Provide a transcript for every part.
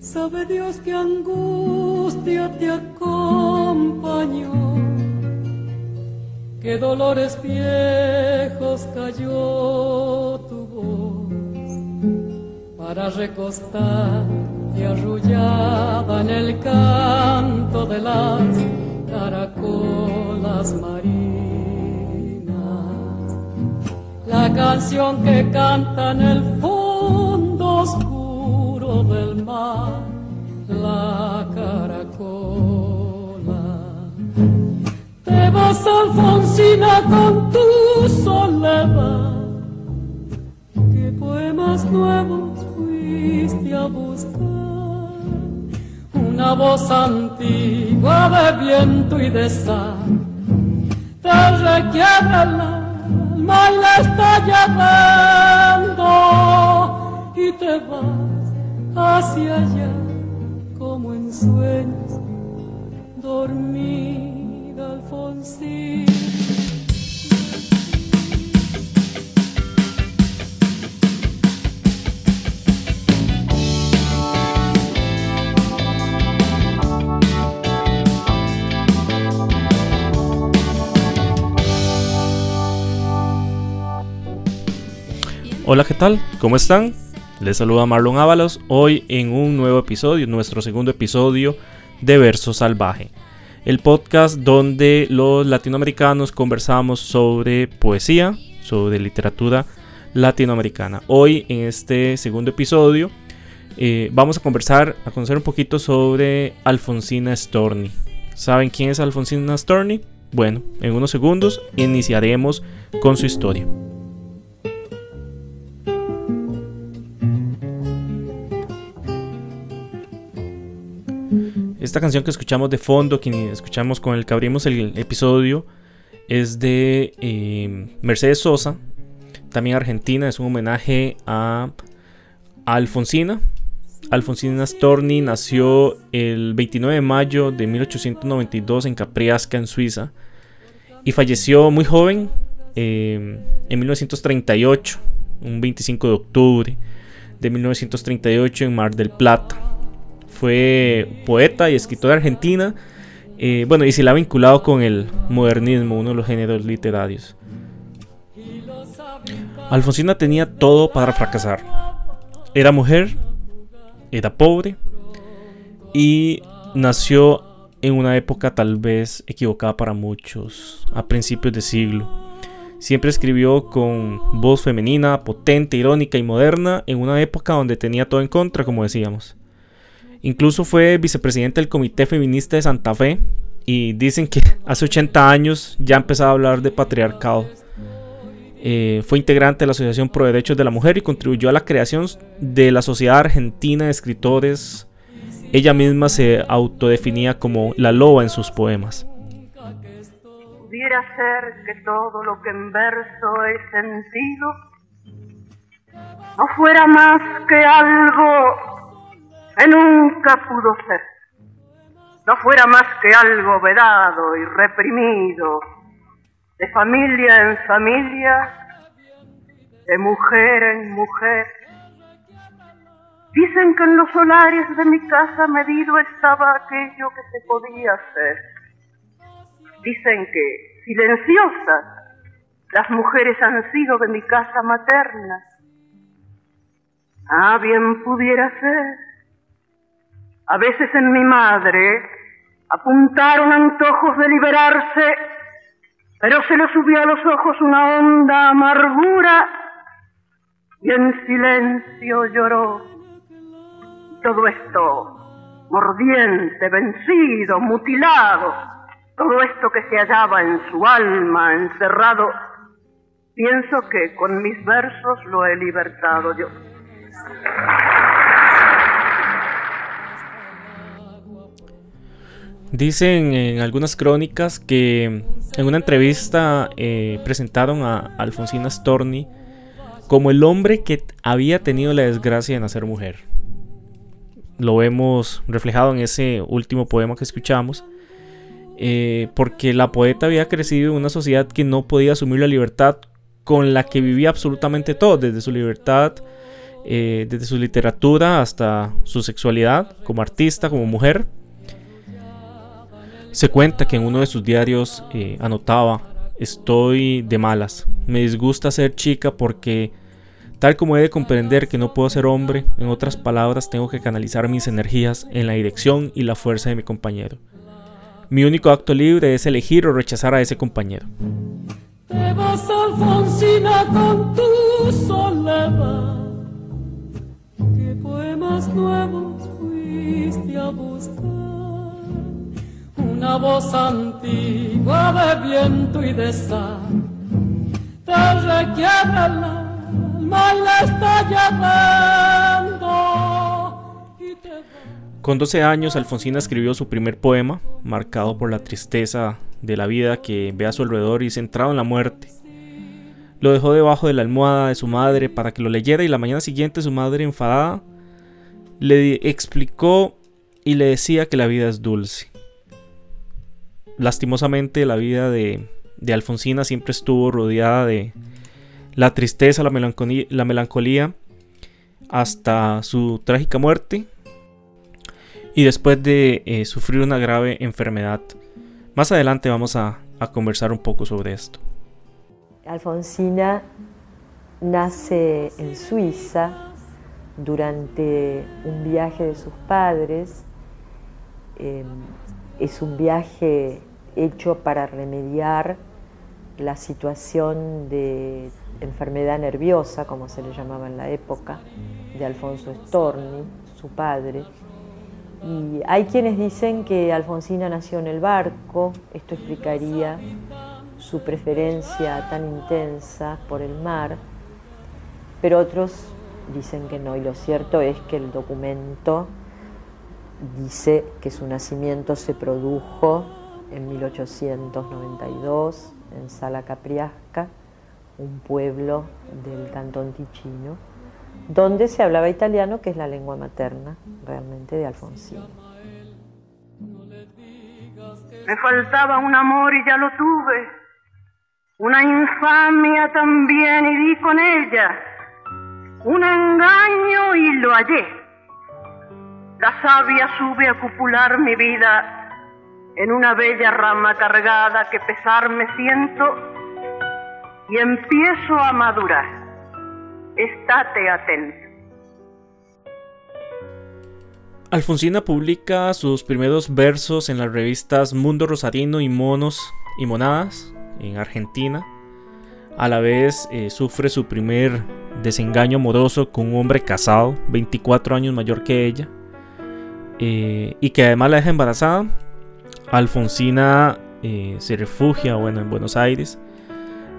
Sabe Dios que angustia te acompañó, que dolores viejos cayó tu voz para recostarte arrullada en el canto de las caracolas marinas. La canción que canta en el del mar, la caracola. Te vas, Alfonsina, con tu soledad. ¿Qué poemas nuevos fuiste a buscar? una voz antigua de viento y de sal te requiere el alma y la está hacia allá como en sueños dormida Alfonsín. Hola, ¿qué tal? ¿Cómo están? Les saluda Marlon Ábalos hoy en un nuevo episodio, nuestro segundo episodio de Verso Salvaje, el podcast donde los latinoamericanos conversamos sobre poesía, sobre literatura latinoamericana. Hoy en este segundo episodio eh, vamos a conversar, a conocer un poquito sobre Alfonsina Storni. ¿Saben quién es Alfonsina Storni? Bueno, en unos segundos iniciaremos con su historia. Esta canción que escuchamos de fondo, que escuchamos con el que abrimos el episodio, es de eh, Mercedes Sosa, también argentina, es un homenaje a, Alfonsina. Alfonsina Storni nació el 29 de mayo de 1892 en Capriasca, en Suiza, y falleció muy joven, eh, en 1938, un 25 de octubre de 1938 en Mar del Plata fue poeta y escritora argentina. Eh, bueno, y se la ha vinculado con el modernismo, uno de los géneros literarios. Alfonsina tenía todo para fracasar. Era mujer, era pobre y nació en una época tal vez equivocada para muchos, a principios de siglo. Siempre escribió con voz femenina, potente, irónica y moderna, en una época donde tenía todo en contra, como decíamos. Incluso fue vicepresidente del Comité Feminista de Santa Fe y dicen que hace 80 años ya empezaba a hablar de patriarcado. Eh, fue integrante de la Asociación Pro Derechos de la Mujer y contribuyó a la creación de la Sociedad Argentina de Escritores. Ella misma se autodefinía como la loba en sus poemas. Pudiera ser que todo lo que en verso he sentido no fuera más que algo que nunca pudo ser, no fuera más que algo vedado y reprimido, de familia en familia, de mujer en mujer. Dicen que en los solares de mi casa medido estaba aquello que se podía hacer. Dicen que silenciosas las mujeres han sido de mi casa materna. Ah, bien pudiera ser a veces en mi madre apuntaron antojos de liberarse, pero se le subió a los ojos una honda amargura y en silencio lloró. Todo esto mordiente, vencido, mutilado, todo esto que se hallaba en su alma encerrado, pienso que con mis versos lo he libertado yo. Dicen en algunas crónicas que en una entrevista eh, presentaron a Alfonsina Storni como el hombre que había tenido la desgracia de nacer mujer. Lo vemos reflejado en ese último poema que escuchamos. Eh, porque la poeta había crecido en una sociedad que no podía asumir la libertad con la que vivía absolutamente todo, desde su libertad eh, desde su literatura hasta su sexualidad como artista, como mujer. Se cuenta que en uno de sus diarios eh, anotaba, estoy de malas, me disgusta ser chica porque tal como he de comprender que no puedo ser hombre, en otras palabras tengo que canalizar mis energías en la dirección y la fuerza de mi compañero. Mi único acto libre es elegir o rechazar a ese compañero. Te vas, Alfonsina, con tu. ¿Qué poemas nuevos fuiste a buscar? Una voz antigua de viento y de te alma la está Con 12 años, Alfonsina escribió su primer poema, marcado por la tristeza de la vida que ve a su alrededor y centrado en la muerte. Lo dejó debajo de la almohada de su madre para que lo leyera y la mañana siguiente su madre, enfadada, le explicó y le decía que la vida es dulce. Lastimosamente, la vida de, de Alfonsina siempre estuvo rodeada de la tristeza, la melancolía, la melancolía hasta su trágica muerte y después de eh, sufrir una grave enfermedad. Más adelante vamos a, a conversar un poco sobre esto. Alfonsina nace en Suiza durante un viaje de sus padres. Eh, es un viaje hecho para remediar la situación de enfermedad nerviosa, como se le llamaba en la época, de Alfonso Storni, su padre. Y hay quienes dicen que Alfonsina nació en el barco, esto explicaría su preferencia tan intensa por el mar, pero otros dicen que no, y lo cierto es que el documento dice que su nacimiento se produjo en 1892 en Sala Capriasca, un pueblo del cantón Ticino, donde se hablaba italiano, que es la lengua materna realmente de Alfonsina. Me faltaba un amor y ya lo tuve, una infamia también y di con ella, un engaño y lo hallé. La savia sube a cupular mi vida en una bella rama cargada que pesar me siento y empiezo a madurar. Estate atento. Alfonsina publica sus primeros versos en las revistas Mundo Rosarino y Monos y Monadas en Argentina. A la vez eh, sufre su primer desengaño amoroso con un hombre casado, 24 años mayor que ella, eh, y que además la deja embarazada. Alfonsina eh, se refugia bueno, en Buenos Aires,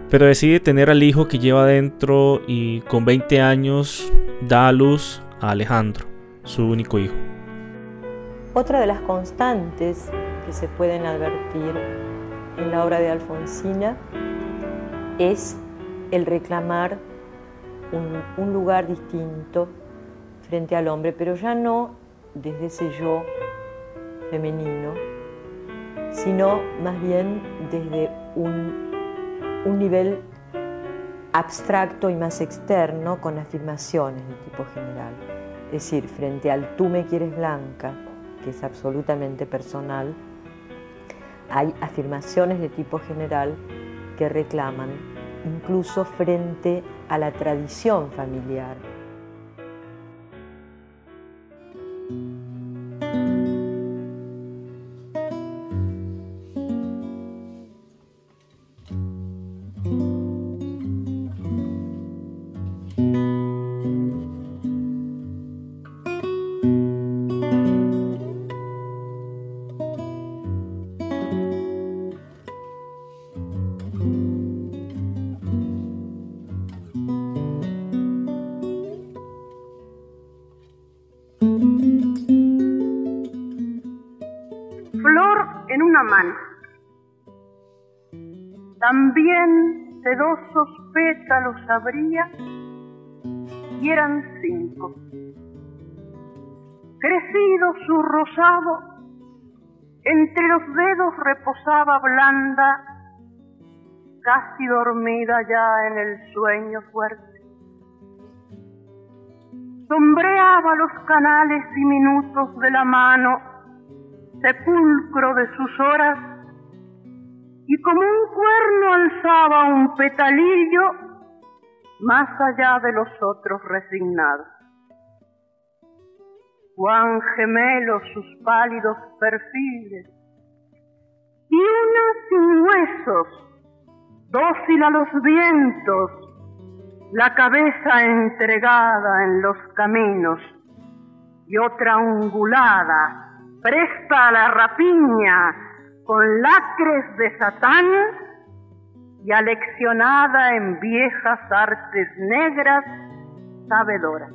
pero decide tener al hijo que lleva dentro y con 20 años da a luz a Alejandro, su único hijo. Otra de las constantes que se pueden advertir en la obra de Alfonsina es el reclamar un, un lugar distinto frente al hombre, pero ya no desde ese yo femenino, sino más bien desde un, un nivel abstracto y más externo con afirmaciones de tipo general. Es decir, frente al tú me quieres blanca, que es absolutamente personal, hay afirmaciones de tipo general que reclaman incluso frente a la tradición familiar. También sedosos pétalos abría y eran cinco. Crecido su rosado, entre los dedos reposaba blanda, casi dormida ya en el sueño fuerte. sombreaba los canales diminutos de la mano, sepulcro de sus horas, y como un cuerno alzaba un petalillo más allá de los otros resignados. Cuán gemelos sus pálidos perfiles, y una sin huesos, dócil a los vientos, la cabeza entregada en los caminos y otra ungulada, presta a la rapiña, con lacres de Satán y aleccionada en viejas artes negras, sabedora.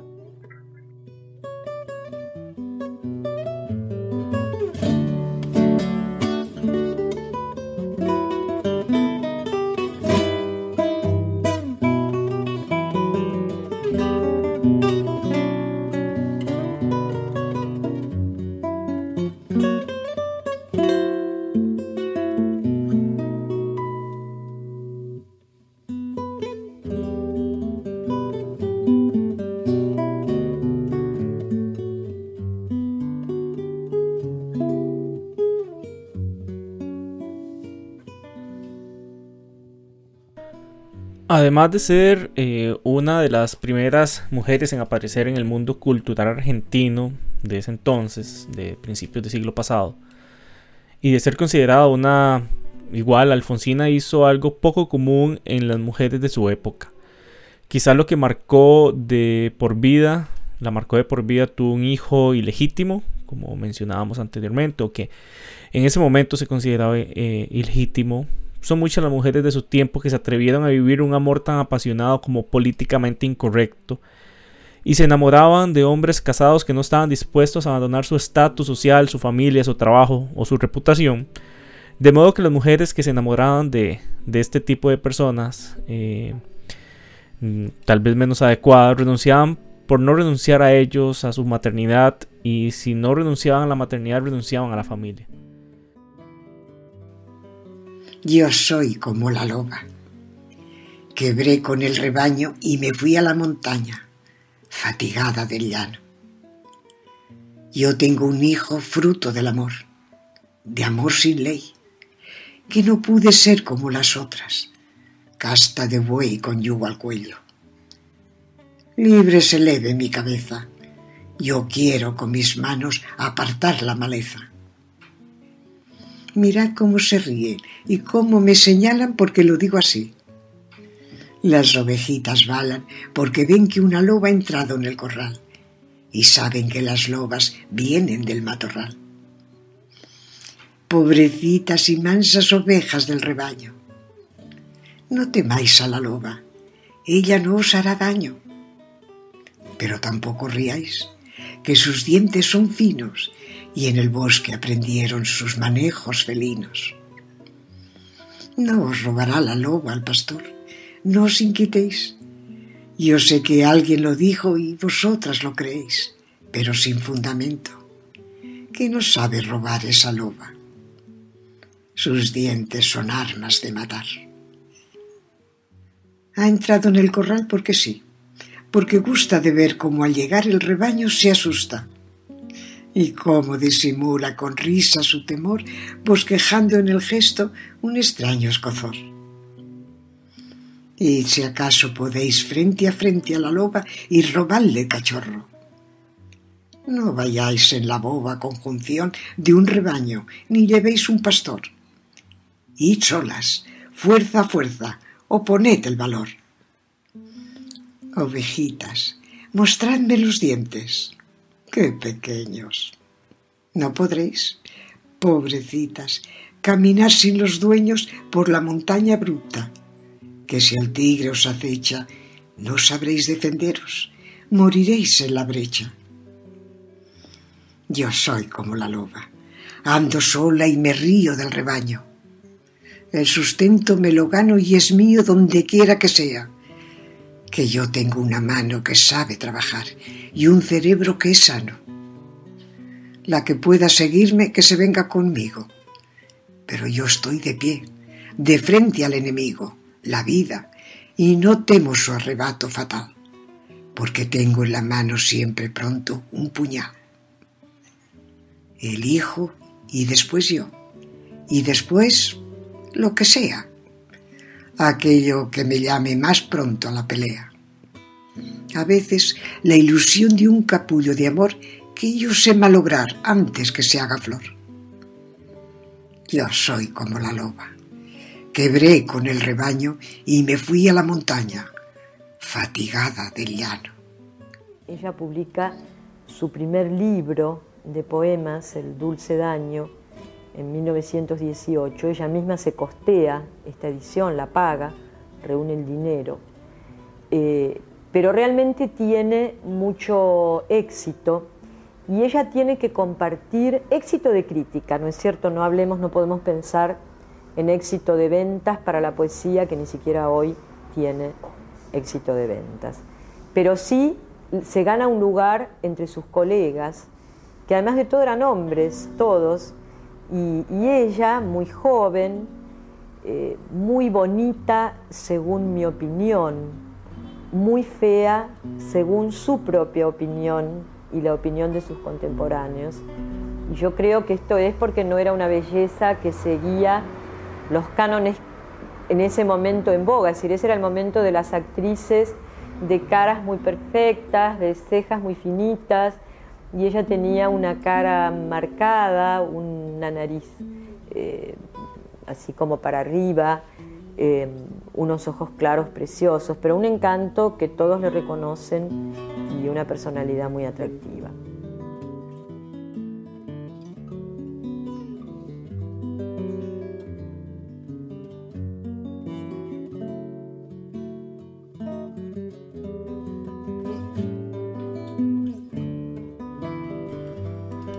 Además de ser eh, una de las primeras mujeres en aparecer en el mundo cultural argentino de ese entonces, de principios del siglo pasado, y de ser considerada una igual, Alfonsina hizo algo poco común en las mujeres de su época. Quizá lo que marcó de por vida, la marcó de por vida, tuvo un hijo ilegítimo, como mencionábamos anteriormente, o que en ese momento se consideraba eh, ilegítimo son muchas las mujeres de su tiempo que se atrevieron a vivir un amor tan apasionado como políticamente incorrecto y se enamoraban de hombres casados que no estaban dispuestos a abandonar su estatus social, su familia, su trabajo o su reputación. De modo que las mujeres que se enamoraban de, este tipo de personas, eh, mm, tal vez menos adecuadas, renunciaban por no renunciar a ellos, a su maternidad, y si no renunciaban a la maternidad, renunciaban a la familia. Yo soy como la loba. Quebré con el rebaño y me fui a la montaña, fatigada del llano. Yo tengo un hijo fruto del amor, de amor sin ley, que no pude ser como las otras, casta de buey con yugo al cuello. Libre se leve mi cabeza, yo quiero con mis manos apartar la maleza mirad cómo se ríen y cómo me señalan porque lo digo así. Las ovejitas balan porque ven que una loba ha entrado en el corral y saben que las lobas vienen del matorral. Pobrecitas y mansas ovejas del rebaño. No temáis a la loba, ella no os hará daño. Pero tampoco riáis, que sus dientes son finos y en el bosque aprendieron sus manejos felinos. No os robará la loba al pastor, no os inquietéis. Yo sé que alguien lo dijo y vosotras lo creéis, pero sin fundamento. ¿Qué no sabe robar esa loba? Sus dientes son armas de matar. Ha entrado en el corral porque sí, porque gusta de ver cómo al llegar el rebaño se asusta y cómo disimula con risa su temor, bosquejando en el gesto un extraño escozor. Y si acaso podéis frente a frente a la loba y robarle cachorro. No vayáis en la boba conjunción de un rebaño, ni llevéis un pastor. Id solas, fuerza a fuerza, oponed el valor. Ovejitas, mostradme los dientes. ¡Qué pequeños! No podréis, pobrecitas, caminar sin los dueños por la montaña bruta, que si el tigre os acecha, no sabréis defenderos, moriréis en la brecha. Yo soy como la loba, ando sola y me río del rebaño. El sustento me lo gano y es mío donde quiera que sea que yo tengo una mano que sabe trabajar y un cerebro que es sano. La que pueda seguirme, que se venga conmigo. Pero yo estoy de pie, de frente al enemigo, la vida, y no temo su arrebato fatal, porque tengo en la mano siempre pronto un puñal. El hijo y después yo, y después lo que sea, aquello que me llame más pronto a la pelea. A veces la ilusión de un capullo de amor que yo sé malograr antes que se haga flor. Yo soy como la loba. Quebré con el rebaño y me fui a la montaña, fatigada del llano. Ella publica su primer libro de poemas, El Dulce Daño, en 1918. Ella misma se costea esta edición, la paga, reúne el dinero. Eh, pero realmente tiene mucho éxito y ella tiene que compartir éxito de crítica, ¿no es cierto? No hablemos, no podemos pensar en éxito de ventas para la poesía que ni siquiera hoy tiene éxito de ventas. Pero sí se gana un lugar entre sus colegas, que además de todo eran hombres, todos, y, ella, muy joven, eh, muy bonita según mi opinión, muy fea según su propia opinión y la opinión de sus contemporáneos. Y yo creo que esto es porque no era una belleza que seguía los cánones en ese momento en boga, es decir, ese era el momento de las actrices de caras muy perfectas, de cejas muy finitas, y ella tenía una cara marcada, una nariz eh, así como para arriba, eh, unos ojos claros preciosos, pero un encanto que todos le reconocen y una personalidad muy atractiva.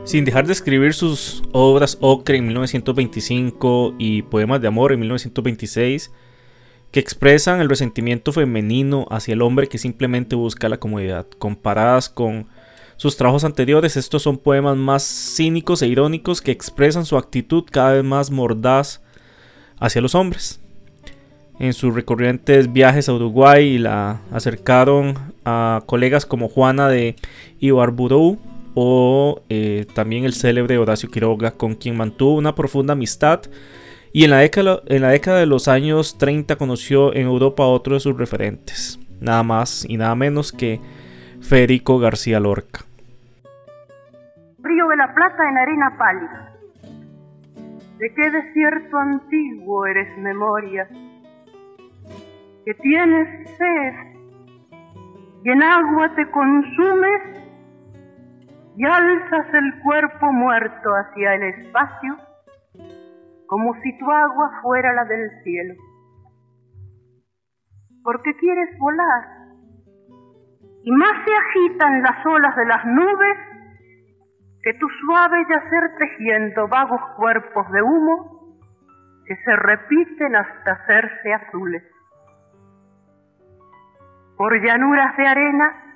Sin dejar de escribir sus obras Ocre en 1925 y Poemas de Amor en 1926, que expresan el resentimiento femenino hacia el hombre que simplemente busca la comodidad. Comparadas con sus trabajos anteriores, estos son poemas más cínicos e irónicos que expresan su actitud cada vez más mordaz hacia los hombres. En sus recurrentes viajes a Uruguay la acercaron a colegas como Juana de Ibarburú, o eh, también el célebre Horacio Quiroga, con quien mantuvo una profunda amistad y en la, década, en la década de los años 30 conoció en Europa a otro de sus referentes, nada más y nada menos que Federico García Lorca. Río de la Plata en arena pálida. ¿De qué desierto antiguo eres memoria? Que tienes sed y en agua te consumes y alzas el cuerpo muerto hacia el espacio como si tu agua fuera la del cielo. Porque quieres volar y más se agitan las olas de las nubes que tu suave yacer tejiendo vagos cuerpos de humo que se repiten hasta hacerse azules. Por llanuras de arena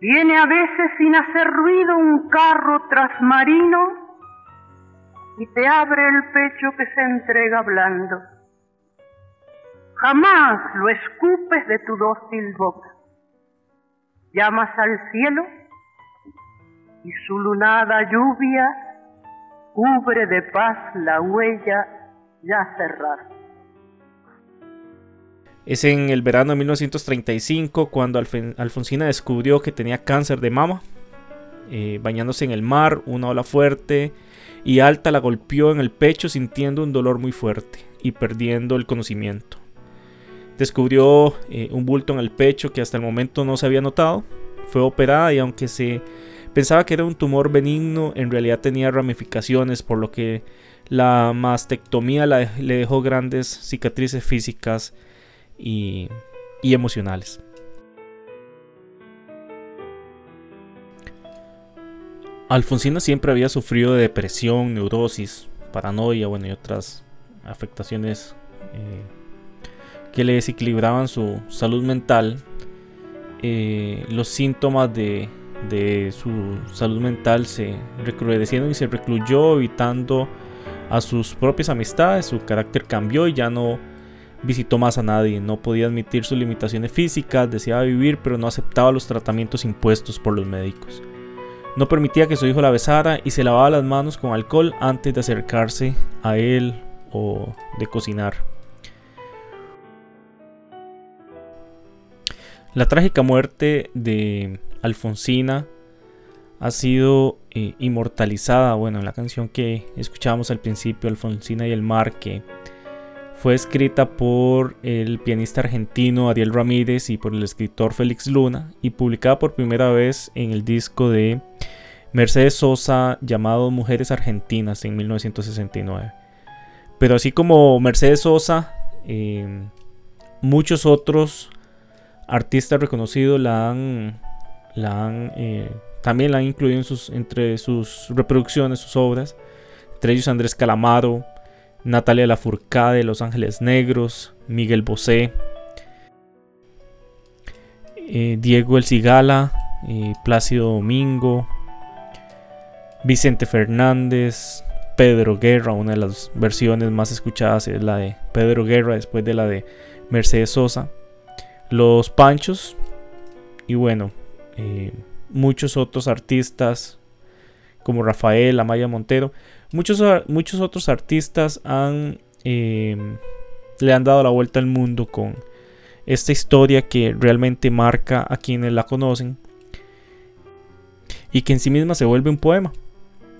Viene a veces sin hacer ruido un carro trasmarino y te abre el pecho que se entrega blando. Jamás lo escupes de tu dócil boca. Llamas al cielo y su lunada lluvia cubre de paz la huella ya cerrada. Es en el verano de 1935 cuando Alfonsina descubrió que tenía cáncer de mama. Eh, bañándose en el mar, una ola fuerte y alta la golpeó en el pecho sintiendo un dolor muy fuerte y perdiendo el conocimiento. Descubrió eh, un bulto en el pecho que hasta el momento no se había notado. Fue operada y aunque se pensaba que era un tumor benigno, en realidad tenía ramificaciones, por lo que la mastectomía le dejó grandes cicatrices físicas y, emocionales. Alfonsina siempre había sufrido de depresión, neurosis, paranoia, bueno, y otras afectaciones eh, que le desequilibraban su salud mental. Eh, los síntomas de, de, su salud mental se recrudecieron y se recluyó evitando a sus propias amistades. Su carácter cambió y ya no visitó más a nadie, no podía admitir sus limitaciones físicas, deseaba vivir, pero no aceptaba los tratamientos impuestos por los médicos. No permitía que su hijo la besara y se lavaba las manos con alcohol antes de acercarse a él o de cocinar. La trágica muerte de Alfonsina ha sido eh, inmortalizada, bueno, en la canción que escuchábamos al principio, Alfonsina y el mar, que fue escrita por el pianista argentino Ariel Ramírez y por el escritor Félix Luna y publicada por primera vez en el disco de Mercedes Sosa llamado Mujeres Argentinas en 1969. Pero así como Mercedes Sosa, eh, muchos otros artistas reconocidos la han, eh, también la han incluido entre sus reproducciones, sus obras. Entre ellos Andrés Calamaro, Natalia Lafourcade, Los Ángeles Negros, Miguel Bosé, eh, Diego El Cigala, eh, Plácido Domingo, Vicente Fernández, Pedro Guerra, una de las versiones más escuchadas es la de Pedro Guerra después de la de Mercedes Sosa, Los Panchos y bueno, eh, muchos otros artistas como Rafael, Amaya Montero, muchos, muchos otros artistas han, em, le han dado la vuelta al mundo con esta historia que realmente marca a quienes la conocen y que en sí misma se vuelve un poema.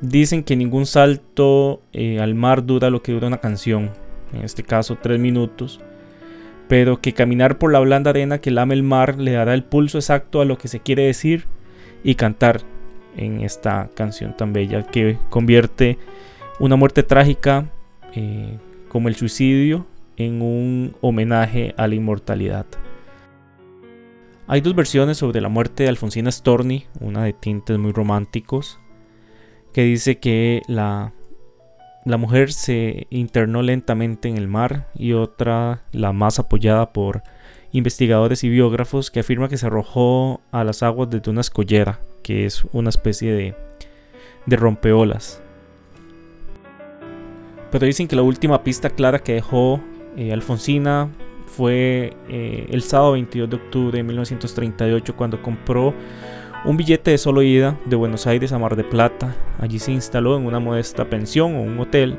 Dicen que ningún salto eh, al mar dura lo que dura una canción, en este caso tres minutos, pero que caminar por la blanda arena que lame el mar le dará el pulso exacto a lo que se quiere decir y cantar en esta canción tan bella que convierte una muerte trágica eh, como el suicidio en un homenaje a la inmortalidad. Hay dos versiones sobre la muerte de Alfonsina Storni, una de tintes muy románticos, que dice que la, la mujer se internó lentamente en el mar y otra, la más apoyada por investigadores y biógrafos que afirma que se arrojó a las aguas desde una escollera, que es una especie de, rompeolas. Pero dicen que la última pista clara que dejó eh, Alfonsina fue eh, el sábado 22 de octubre de 1938 cuando compró un billete de solo ida de Buenos Aires a Mar de Plata. Allí se instaló en una modesta pensión o un hotel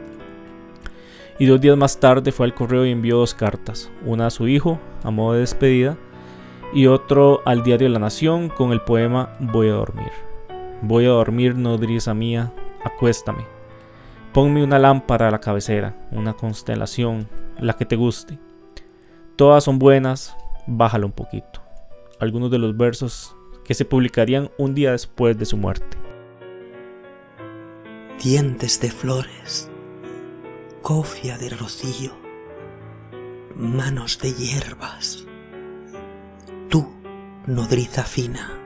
y dos días más tarde fue al correo y envió dos cartas, una a su hijo a modo de despedida y otro al diario La Nación con el poema Voy a dormir. Voy a dormir, nodriza mía, acuéstame. Ponme una lámpara a la cabecera, una constelación, la que te guste. Todas son buenas, bájala un poquito. Algunos de los versos que se publicarían un día después de su muerte. Dientes de flores cofia de rocío, manos de hierbas. Tú, nodriza fina,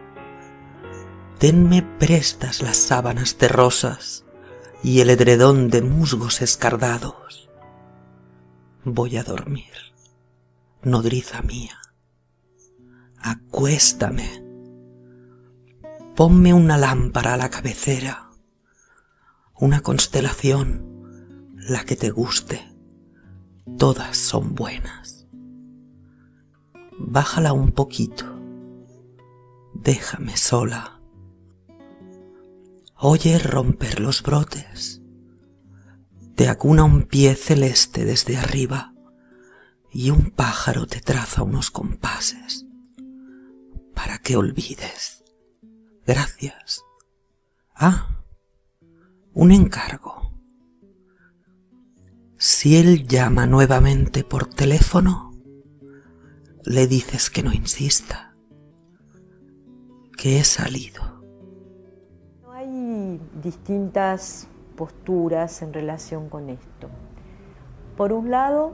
tenme prestas las sábanas de rosas y el edredón de musgos escardados. Voy a dormir, nodriza mía. Acuéstame. Ponme una lámpara a la cabecera, una constelación la que te guste. Todas son buenas. Bájala un poquito. Déjame sola. Oye romper los brotes. Te acuna un pie celeste desde arriba y un pájaro te traza unos compases para que olvides. Gracias. Ah, un encargo. Si él llama nuevamente por teléfono, le dices que no insista, que he salido. Hay distintas posturas en relación con esto. Por un lado,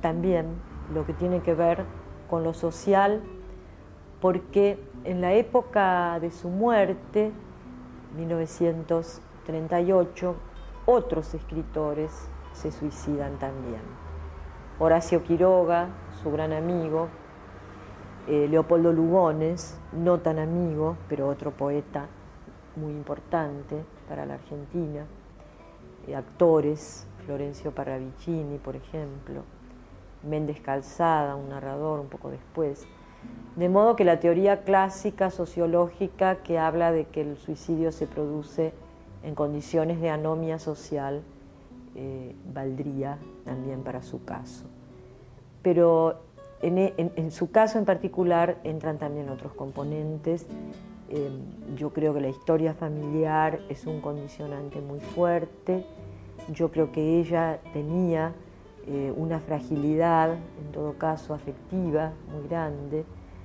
también lo que tiene que ver con lo social, porque en la época de su muerte, 1938, otros escritores se suicidan también. Horacio Quiroga, su gran amigo, eh, Leopoldo Lugones, no tan amigo, pero otro poeta muy importante para la Argentina, eh, actores, Florencio Parravicini, por ejemplo, Méndez Calzada, un narrador un poco después. De modo que la teoría clásica sociológica que habla de que el suicidio se produce en condiciones de anomia social eh, valdría también para su caso. Pero en, su caso en particular entran también otros componentes. Eh, yo creo que la historia familiar es un condicionante muy fuerte. Yo creo que ella tenía eh, una fragilidad, en todo caso afectiva, muy grande.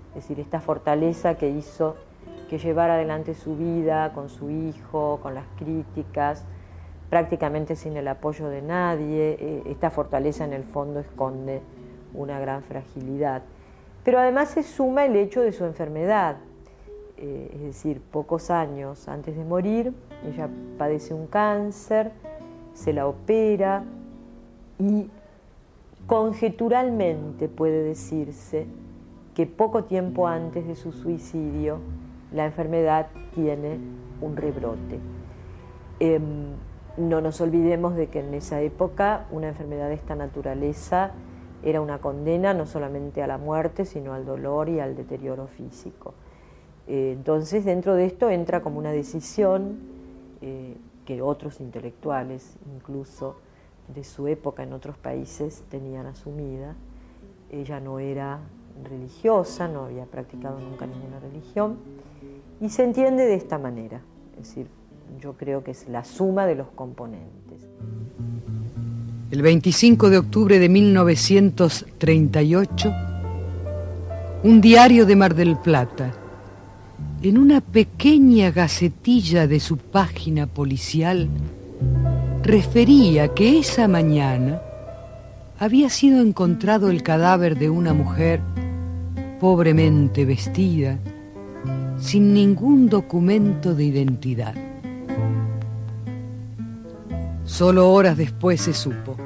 Es decir, esta fortaleza que hizo que llevara adelante su vida con su hijo, con las críticas, prácticamente sin el apoyo de nadie. Eh, esta fortaleza en el fondo esconde una gran fragilidad. Pero además se suma el hecho de su enfermedad, eh, es decir, pocos años antes de morir, ella padece un cáncer, se la opera y conjeturalmente puede decirse que poco tiempo antes de su suicidio la enfermedad tiene un rebrote. Em, no nos olvidemos de que en esa época una enfermedad de esta naturaleza era una condena no solamente a la muerte, sino al dolor y al deterioro físico. Eh, entonces, dentro de esto entra como una decisión eh, que otros intelectuales, incluso de su época en otros países, tenían asumida. Ella no era religiosa, no había practicado nunca ninguna religión, y se entiende de esta manera. Es decir, yo creo que es la suma de los componentes. El 25 de octubre de 1938, un diario de Mar del Plata, en una pequeña gacetilla de su página policial, refería que esa mañana había sido encontrado el cadáver de una mujer pobremente vestida, sin ningún documento de identidad. Solo horas después se supo.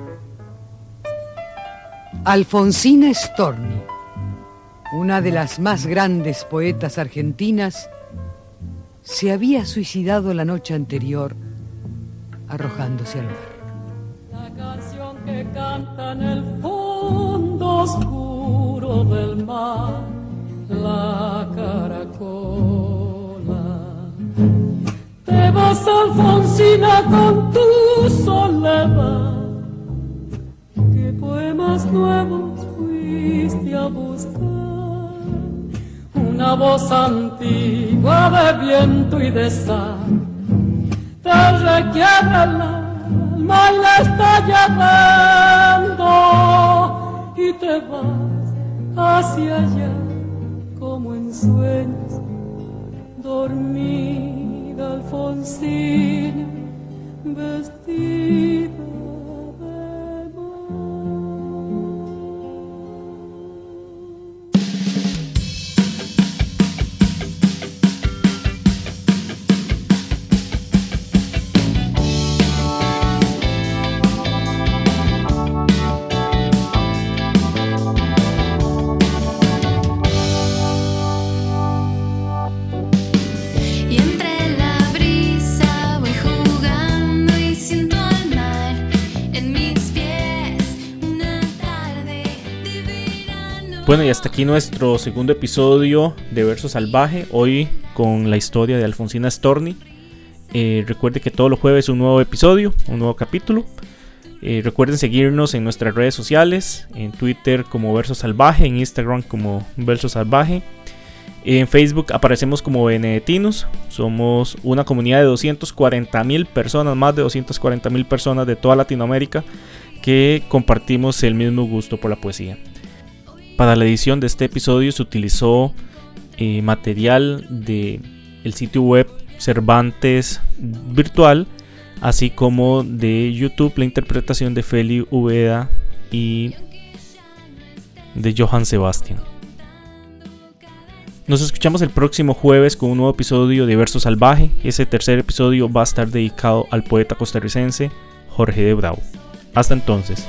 Alfonsina Storni, una de las más grandes poetas argentinas, se había suicidado la noche anterior arrojándose al mar. La canción que canta en el fondo oscuro del mar, la te vas, Alfonsina, con tu soledad. ¿Qué poemas nuevos fuiste a buscar? Una voz antigua de viento y de sal te requiere el alma y la está llamando y te vas hacia allá como en sueños dormir. Alfonsina vestida Bueno, y hasta aquí nuestro segundo episodio de Verso Salvaje, hoy con la historia de Alfonsina Storni. Eh, recuerde que todos los jueves un nuevo episodio, un nuevo capítulo. Eh, recuerden seguirnos en nuestras redes sociales, en Twitter como Verso Salvaje, en Instagram como Verso Salvaje. En Facebook aparecemos como Benedetinos. Somos una comunidad de 240 mil personas, más de 240 mil personas de toda Latinoamérica que compartimos el mismo gusto por la poesía. Para la edición de este episodio se utilizó eh, material del el sitio web Cervantes Virtual, así como de YouTube la interpretación de Feli Uveda y de Johann Sebastian. Nos escuchamos el próximo jueves con un nuevo episodio de Verso Salvaje. Ese tercer episodio va a estar dedicado al poeta costarricense Jorge de Bravo. Hasta entonces.